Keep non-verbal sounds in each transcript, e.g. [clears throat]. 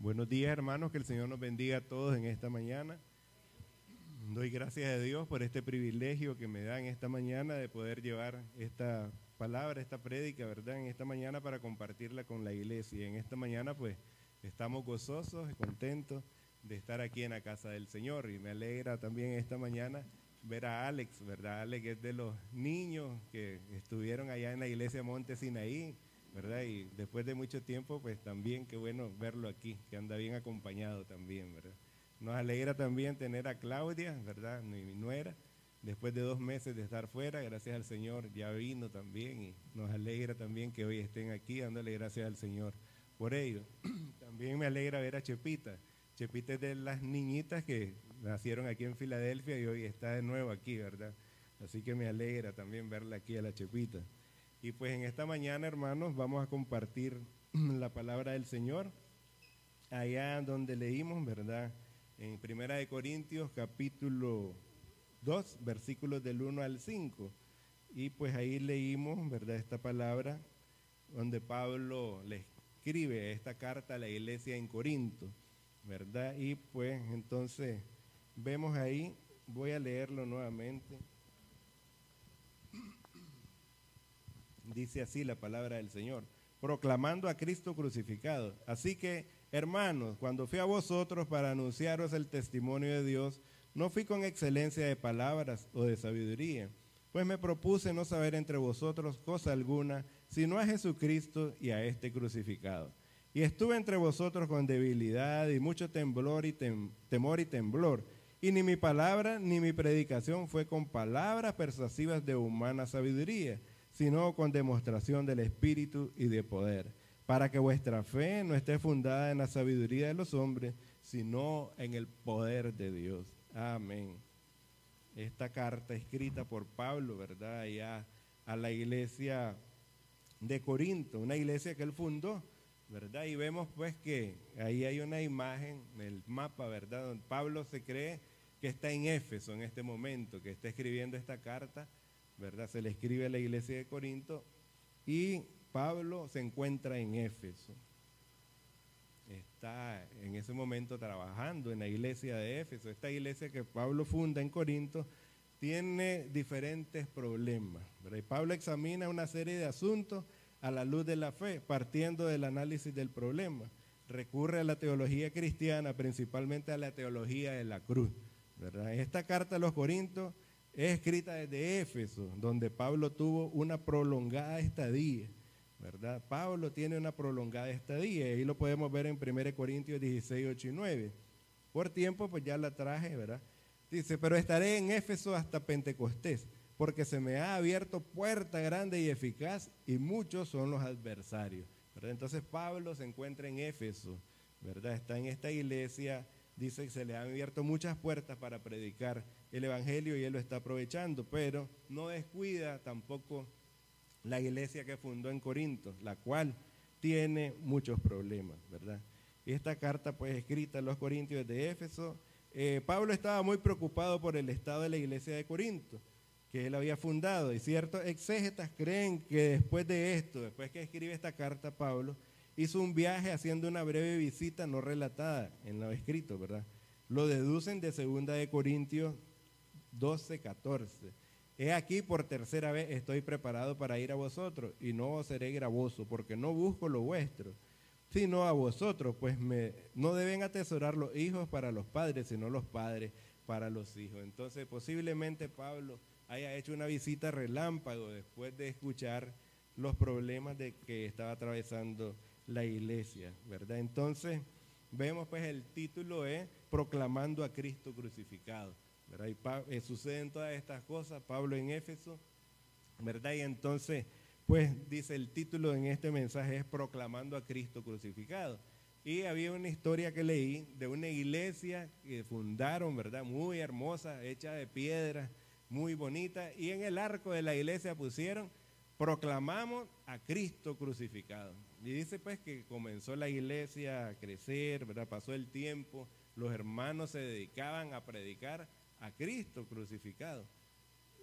Buenos días hermanos, que el Señor nos bendiga a todos en esta mañana. Doy gracias a Dios por este privilegio que me da en esta mañana de poder llevar esta palabra, esta prédica, ¿verdad? En esta mañana para compartirla con la iglesia. Y en esta mañana pues estamos gozosos y contentos de estar aquí en la casa del Señor. Y me alegra también esta mañana ver a Alex, ¿verdad? Alex es de los niños que estuvieron allá en la iglesia Monte Sinaí ¿verdad? Y después de mucho tiempo, pues también qué bueno verlo aquí, que anda bien acompañado también, ¿verdad? Nos alegra también tener a Claudia, ¿verdad? Mi, nuera, después de dos meses de estar fuera, gracias al Señor, ya vino también y nos alegra también que hoy estén aquí, dándole gracias al Señor por ello. [clears throat] también me alegra ver a Chepita. Chepita es de las niñitas que nacieron aquí en Filadelfia y hoy está de nuevo aquí, ¿verdad? Así que me alegra también verla aquí a la Chepita. Y pues en esta mañana, hermanos, vamos a compartir [clears throat] la palabra del Señor allá donde leímos, ¿verdad? En Primera de Corintios capítulo 2, versículos del 1 al 5. Y pues ahí leímos, ¿verdad? Esta palabra donde Pablo le escribe esta carta a la iglesia en Corinto, ¿verdad? Y pues entonces vemos ahí, voy a leerlo nuevamente. Dice así la palabra del Señor, proclamando a Cristo crucificado. Así que, hermanos, cuando fui a vosotros para anunciaros el testimonio de Dios, no fui con excelencia de palabras o de sabiduría, pues me propuse no saber entre vosotros cosa alguna, sino a Jesucristo y a este crucificado. Y estuve entre vosotros con debilidad y mucho temblor y temor y temblor. Y ni mi palabra ni mi predicación fue con palabras persuasivas de humana sabiduría, sino con demostración del Espíritu y de poder, para que vuestra fe no esté fundada en la sabiduría de los hombres, sino en el poder de Dios. Amén. Esta carta escrita por Pablo, ¿verdad? A la iglesia de Corinto, una iglesia que él fundó, ¿verdad? Y vemos pues que ahí hay una imagen en el mapa, ¿verdad? Donde Pablo se cree que está en Éfeso en este momento, que está escribiendo esta carta ¿verdad? Se le escribe a la iglesia de Corinto y Pablo se encuentra en Éfeso. Está en ese momento trabajando en la iglesia de Éfeso. Esta iglesia que Pablo funda en Corinto tiene diferentes problemas. Y Pablo examina una serie de asuntos a la luz de la fe, partiendo del análisis del problema. Recurre a la teología cristiana, principalmente a la teología de la cruz. ¿verdad? Esta carta a los Corintos es escrita desde Éfeso, donde Pablo tuvo una prolongada estadía, ¿verdad? Pablo tiene una prolongada estadía, ahí lo podemos ver en 1 Corintios 16, 8 y 9. Por tiempo, pues ya la traje, ¿verdad? Dice, pero estaré en Éfeso hasta Pentecostés, porque se me ha abierto puerta grande y eficaz, y muchos son los adversarios. ¿verdad? Entonces Pablo se encuentra en Éfeso, ¿verdad? Está en esta iglesia, dice que se le han abierto muchas puertas para predicar el Evangelio y él lo está aprovechando, pero no descuida tampoco la iglesia que fundó en Corinto, la cual tiene muchos problemas, ¿verdad? Esta carta pues escrita a los Corintios de Éfeso, eh, Pablo estaba muy preocupado por el estado de la iglesia de Corinto, que él había fundado, y ciertos exégetas creen que después de esto, después que escribe esta carta Pablo, hizo un viaje haciendo una breve visita no relatada en lo escrito, ¿verdad? Lo deducen de segunda de Corintios 12, 14. He aquí por tercera vez estoy preparado para ir a vosotros y no seré gravoso porque no busco lo vuestro, sino a vosotros, pues me, no deben atesorar los hijos para los padres, sino los padres para los hijos. Entonces posiblemente Pablo haya hecho una visita relámpago después de escuchar los problemas de que estaba atravesando la iglesia, ¿verdad? Entonces vemos pues el título es Proclamando a Cristo crucificado. ¿Verdad? Y eh, suceden todas estas cosas, Pablo en Éfeso, ¿verdad? Y entonces, pues dice el título en este mensaje es Proclamando a Cristo crucificado. Y había una historia que leí de una iglesia que fundaron, ¿verdad? Muy hermosa, hecha de piedra, muy bonita. Y en el arco de la iglesia pusieron, proclamamos a Cristo crucificado. Y dice pues que comenzó la iglesia a crecer, ¿verdad? Pasó el tiempo, los hermanos se dedicaban a predicar a Cristo crucificado.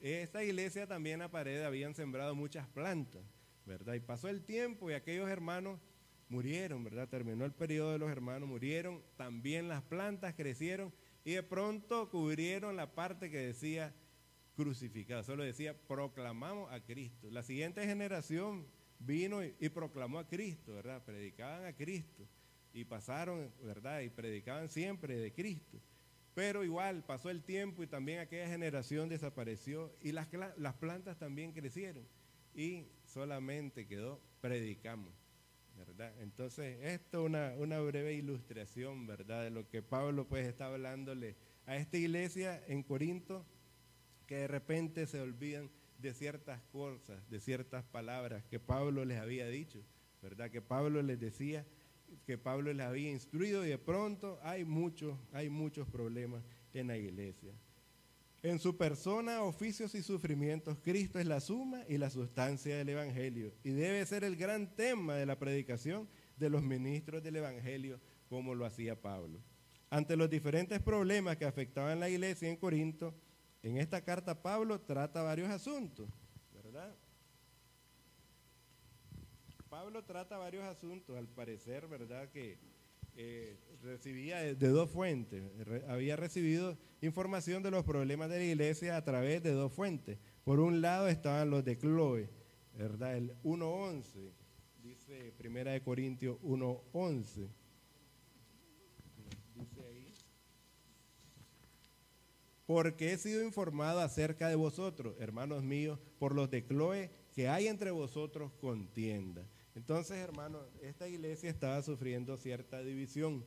Esta iglesia también a pared habían sembrado muchas plantas, ¿verdad? Y pasó el tiempo y aquellos hermanos murieron, ¿verdad? Terminó el periodo de los hermanos, murieron, también las plantas crecieron y de pronto cubrieron la parte que decía crucificado, solo decía proclamamos a Cristo. La siguiente generación vino y, proclamó a Cristo, ¿verdad? Predicaban a Cristo y pasaron, ¿verdad? Y predicaban siempre de Cristo. Pero igual pasó el tiempo y también aquella generación desapareció y las, las plantas también crecieron y solamente quedó predicamos. ¿verdad? Entonces, esto es una, una, breve ilustración, ¿verdad? De lo que Pablo pues está hablándole a esta iglesia en Corinto, que de repente se olvidan de ciertas cosas, de ciertas palabras que Pablo les había dicho, ¿verdad? Que Pablo les decía, que Pablo les había instruido y de pronto hay muchos, hay muchos problemas en la iglesia. En su persona, oficios y sufrimientos, Cristo es la suma y la sustancia del Evangelio y debe ser el gran tema de la predicación de los ministros del Evangelio, como lo hacía Pablo. Ante los diferentes problemas que afectaban la iglesia en Corinto, en esta carta Pablo trata varios asuntos, ¿verdad? Pablo trata varios asuntos, al parecer, ¿verdad? Que eh, recibía de, dos fuentes. había recibido información de los problemas de la iglesia a través de dos fuentes. Por un lado estaban los de Chloe, ¿verdad? El 1.11, dice Primera de Corintios 1.11. Dice ahí. Porque he sido informado acerca de vosotros, hermanos míos, por los de Chloe, que hay entre vosotros contienda. Entonces, hermano, esta iglesia estaba sufriendo cierta división,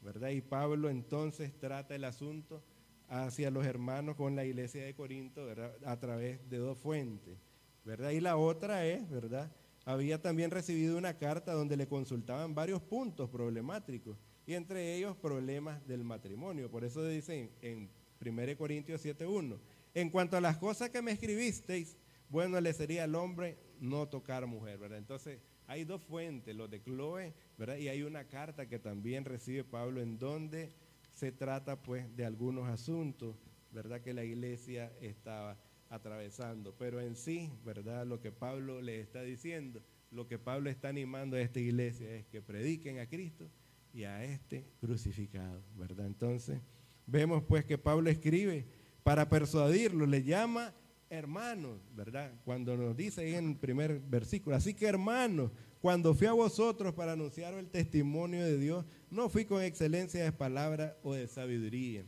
¿verdad? Y Pablo entonces trata el asunto hacia los hermanos con la iglesia de Corinto, ¿verdad? A través de dos fuentes, ¿verdad? Y la otra es, ¿verdad? Había también recibido una carta donde le consultaban varios puntos problemáticos y entre ellos problemas del matrimonio. Por eso dice en, 1 Corintios 7.1, en cuanto a las cosas que me escribisteis, bueno le sería al hombre no tocar mujer, ¿verdad? Entonces, hay dos fuentes, los de Chloe, ¿verdad? Y hay una carta que también recibe Pablo en donde se trata pues de algunos asuntos, ¿verdad? Que la iglesia estaba atravesando. Pero en sí, ¿verdad? Lo que Pablo le está diciendo, lo que Pablo está animando a esta iglesia es que prediquen a Cristo y a este crucificado, ¿verdad? Entonces, vemos pues que Pablo escribe para persuadirlo, le llama hermanos, ¿verdad? Cuando nos dice ahí en el primer versículo, así que hermanos, cuando fui a vosotros para anunciar el testimonio de Dios, no fui con excelencia de palabra o de sabiduría.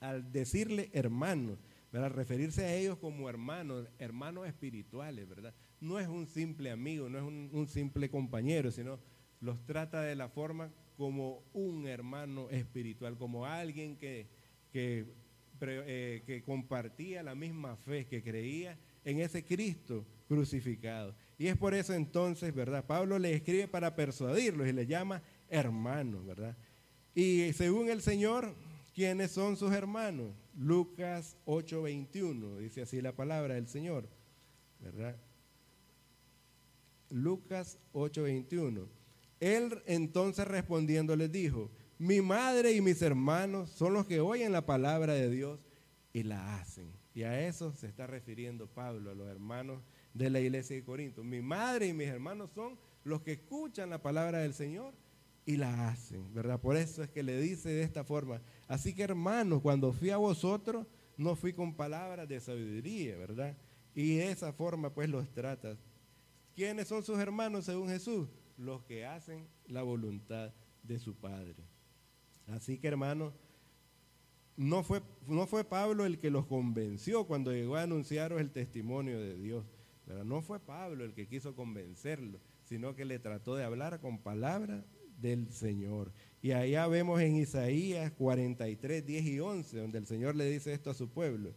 Al decirle hermanos, ¿verdad? Referirse a ellos como hermanos, hermanos espirituales, ¿verdad? No es un simple amigo, no es un, simple compañero, sino los trata de la forma como un hermano espiritual, como alguien que, que eh, que compartía la misma fe, que creía en ese Cristo crucificado. Y es por eso entonces, ¿verdad? Pablo le escribe para persuadirlos y le llama hermanos, ¿verdad? Y según el Señor, ¿quiénes son sus hermanos? Lucas 8:21, dice así la palabra del Señor, ¿verdad? Lucas 8:21. Él entonces respondiendo les dijo, mi madre y mis hermanos son los que oyen la palabra de Dios y la hacen. Y a eso se está refiriendo Pablo, a los hermanos de la iglesia de Corinto. Mi madre y mis hermanos son los que escuchan la palabra del Señor y la hacen, ¿verdad? Por eso es que le dice de esta forma. Así que hermanos, cuando fui a vosotros, no fui con palabras de sabiduría, ¿verdad? Y de esa forma pues los trata. ¿Quiénes son sus hermanos según Jesús? Los que hacen la voluntad de su Padre. Así que hermano, no fue, no fue Pablo el que los convenció cuando llegó a anunciaros el testimonio de Dios. Pero no fue Pablo el que quiso convencerlo, sino que le trató de hablar con palabras del Señor. Y allá vemos en Isaías 43, 10 y 11, donde el Señor le dice esto a su pueblo.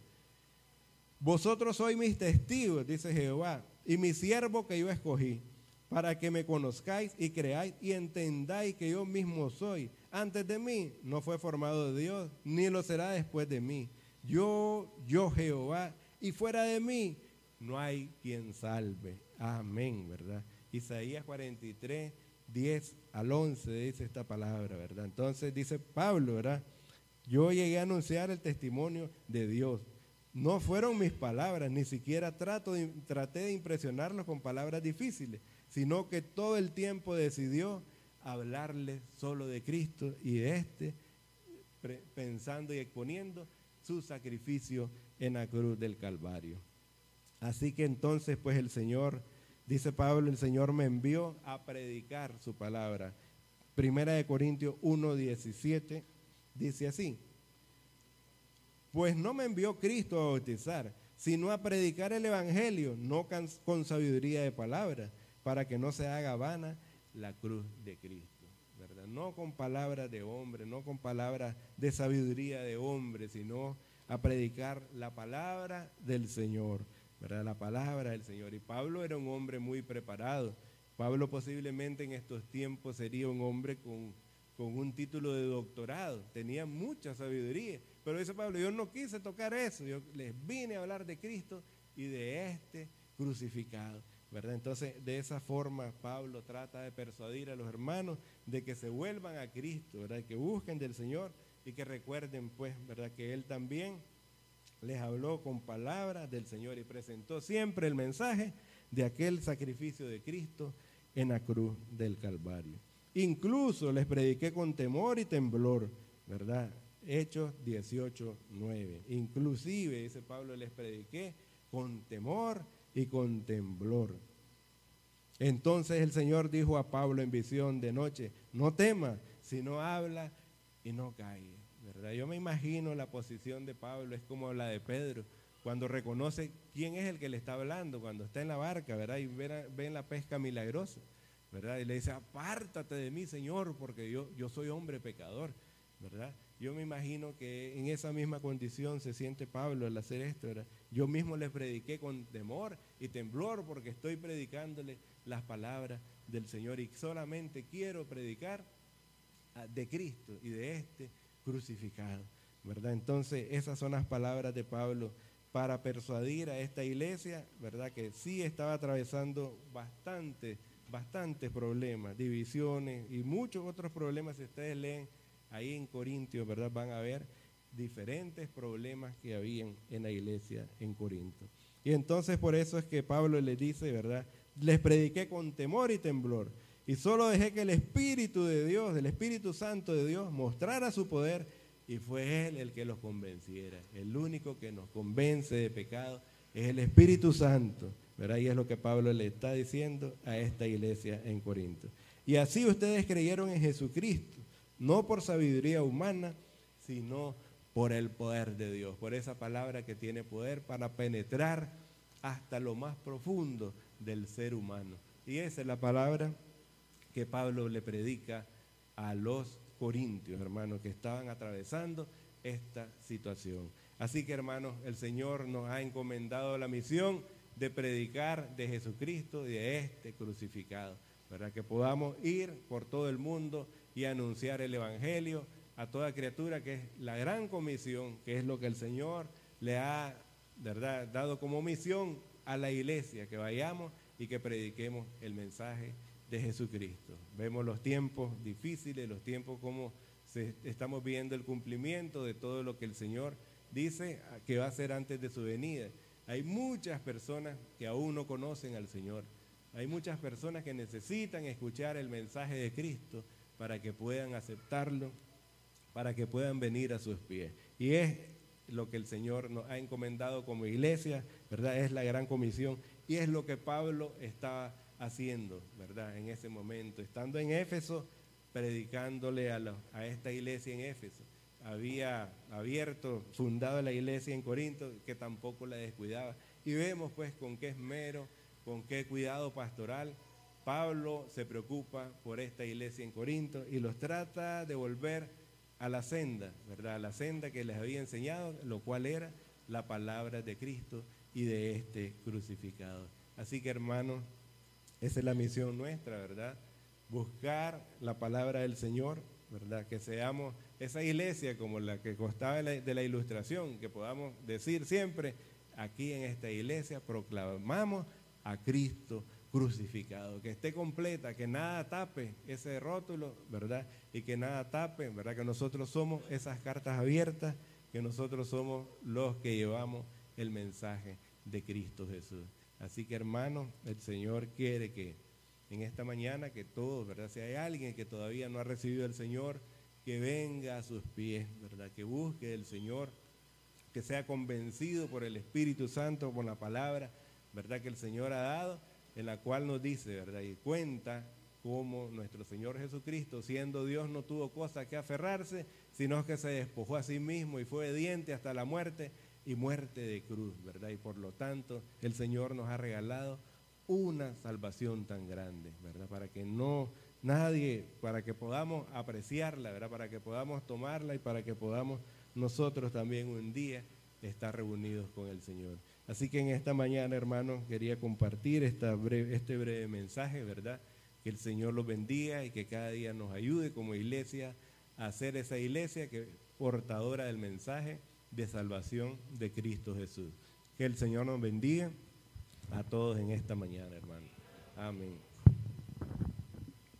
Vosotros sois mis testigos, dice Jehová, y mi siervo que yo escogí, para que me conozcáis y creáis y entendáis que yo mismo soy antes de mí no fue formado de Dios, ni lo será después de mí. Yo, yo Jehová, y fuera de mí no hay quien salve. Amén, ¿verdad? Isaías 43, 10 al 11 dice esta palabra, ¿verdad? Entonces dice Pablo, ¿verdad? Yo llegué a anunciar el testimonio de Dios. No fueron mis palabras, ni siquiera trato traté de impresionarlos con palabras difíciles, sino que todo el tiempo decidió hablarle solo de Cristo y de este, pensando y exponiendo su sacrificio en la cruz del Calvario. Así que entonces, pues el Señor, dice Pablo, el Señor me envió a predicar su palabra. Primera de Corintios 1:17 dice así: Pues no me envió Cristo a bautizar, sino a predicar el evangelio, no con sabiduría de palabra, para que no se haga vana la cruz de Cristo. ¿verdad? No con palabras de hombre, no con palabras de sabiduría de hombre, sino a predicar la palabra del Señor, ¿verdad? La palabra del Señor. Y Pablo era un hombre muy preparado. Pablo posiblemente en estos tiempos sería un hombre con, con un título de doctorado, tenía mucha sabiduría. Pero dice Pablo, yo no quise tocar eso, yo les vine a hablar de Cristo y de este crucificado. ¿Verdad? Entonces, de esa forma, Pablo trata de persuadir a los hermanos de que se vuelvan a Cristo, ¿verdad? Que busquen del Señor y que recuerden, pues, ¿verdad? Que Él también les habló con palabras del Señor y presentó siempre el mensaje de aquel sacrificio de Cristo en la cruz del Calvario. Incluso les prediqué con temor y temblor, ¿verdad? Hechos 18, 9. Inclusive, dice Pablo, les prediqué con temor y con temblor. Entonces el Señor dijo a Pablo en visión de noche, no temas, sino habla y no caiga. ¿verdad? Yo me imagino la posición de Pablo, es como la de Pedro, cuando reconoce quién es el que le está hablando, cuando está en la barca, ¿verdad? Y ven, la pesca milagrosa, ¿verdad? Y le dice, apártate de mí, Señor, porque yo, yo soy hombre pecador, ¿verdad? Yo me imagino que en esa misma condición se siente Pablo al hacer esto, ¿verdad? Yo mismo les prediqué con temor y temblor porque estoy predicándole las palabras del Señor y solamente quiero predicar ah, de Cristo y de este crucificado, ¿verdad? Entonces, esas son las palabras de Pablo para persuadir a esta iglesia, ¿verdad? Que sí estaba atravesando bastante, bastantes problemas, divisiones y muchos otros problemas. Si ustedes leen ahí en Corintios, ¿verdad? Van a ver diferentes problemas que habían en la iglesia en Corinto. Y entonces por eso es que Pablo le dice, ¿verdad? Les prediqué con temor y temblor y solo dejé que el Espíritu de Dios, el Espíritu Santo de Dios, mostrara su poder y fue Él el que los convenciera. El único que nos convence de pecado es el Espíritu Santo. ¿verdad? Y es lo que Pablo le está diciendo a esta iglesia en Corinto. Y así ustedes creyeron en Jesucristo, no por sabiduría humana, sino por el poder de Dios, por esa palabra que tiene poder para penetrar hasta lo más profundo del ser humano. Y esa es la palabra que Pablo le predica a los corintios, hermanos, que estaban atravesando esta situación. Así que, hermanos, el Señor nos ha encomendado la misión de predicar de Jesucristo y de este crucificado, para que podamos ir por todo el mundo y anunciar el Evangelio a toda criatura, que es la gran comisión, que es lo que el Señor le ha ¿verdad? dado como misión a la iglesia, que vayamos y que prediquemos el mensaje de Jesucristo. Vemos los tiempos difíciles, los tiempos como estamos viendo el cumplimiento de todo lo que el Señor dice que va a hacer antes de su venida. Hay muchas personas que aún no conocen al Señor. Hay muchas personas que necesitan escuchar el mensaje de Cristo para que puedan aceptarlo, para que puedan venir a sus pies. Y es lo que el Señor nos ha encomendado como iglesia, ¿verdad? Es la gran comisión y es lo que Pablo está haciendo, ¿verdad? En ese momento, estando en Éfeso, predicándole a, a esta iglesia en Éfeso. Había abierto, fundado la iglesia en Corinto, que tampoco la descuidaba. Y vemos pues con qué esmero, con qué cuidado pastoral Pablo se preocupa por esta iglesia en Corinto y los trata de volver a la senda, ¿verdad? A la senda que les había enseñado, lo cual era la palabra de Cristo y de este crucificado. Así que hermanos, esa es la misión nuestra, ¿verdad? Buscar la palabra del Señor, ¿verdad? Que seamos esa iglesia como la que costaba de la, ilustración, que podamos decir siempre, aquí en esta iglesia proclamamos a Cristo crucificado, que esté completa, que nada tape ese rótulo, ¿verdad? Y que nada tape, ¿verdad? Que nosotros somos esas cartas abiertas, que nosotros somos los que llevamos el mensaje de Cristo Jesús. Así que hermanos, el Señor quiere que en esta mañana que todos, ¿verdad? Si hay alguien que todavía no ha recibido al Señor, que venga a sus pies, ¿verdad? Que busque el Señor, que sea convencido por el Espíritu Santo, por la palabra, ¿verdad? Que el Señor ha dado, en la cual nos dice, ¿verdad? Y cuenta cómo nuestro Señor Jesucristo, siendo Dios, no tuvo cosa que aferrarse, sino que se despojó a sí mismo y fue obediente hasta la muerte y muerte de cruz, ¿verdad? Y por lo tanto, el Señor nos ha regalado una salvación tan grande, ¿verdad? Para que no nadie, para que podamos apreciarla, ¿verdad? Para que podamos tomarla y para que podamos nosotros también un día estar reunidos con el Señor. Así que en esta mañana, hermanos, quería compartir esta este breve mensaje, ¿verdad? Que el Señor los bendiga y que cada día nos ayude como iglesia a hacer esa iglesia que portadora del mensaje de salvación de Cristo Jesús. Que el Señor nos bendiga a todos en esta mañana, hermano. Amén.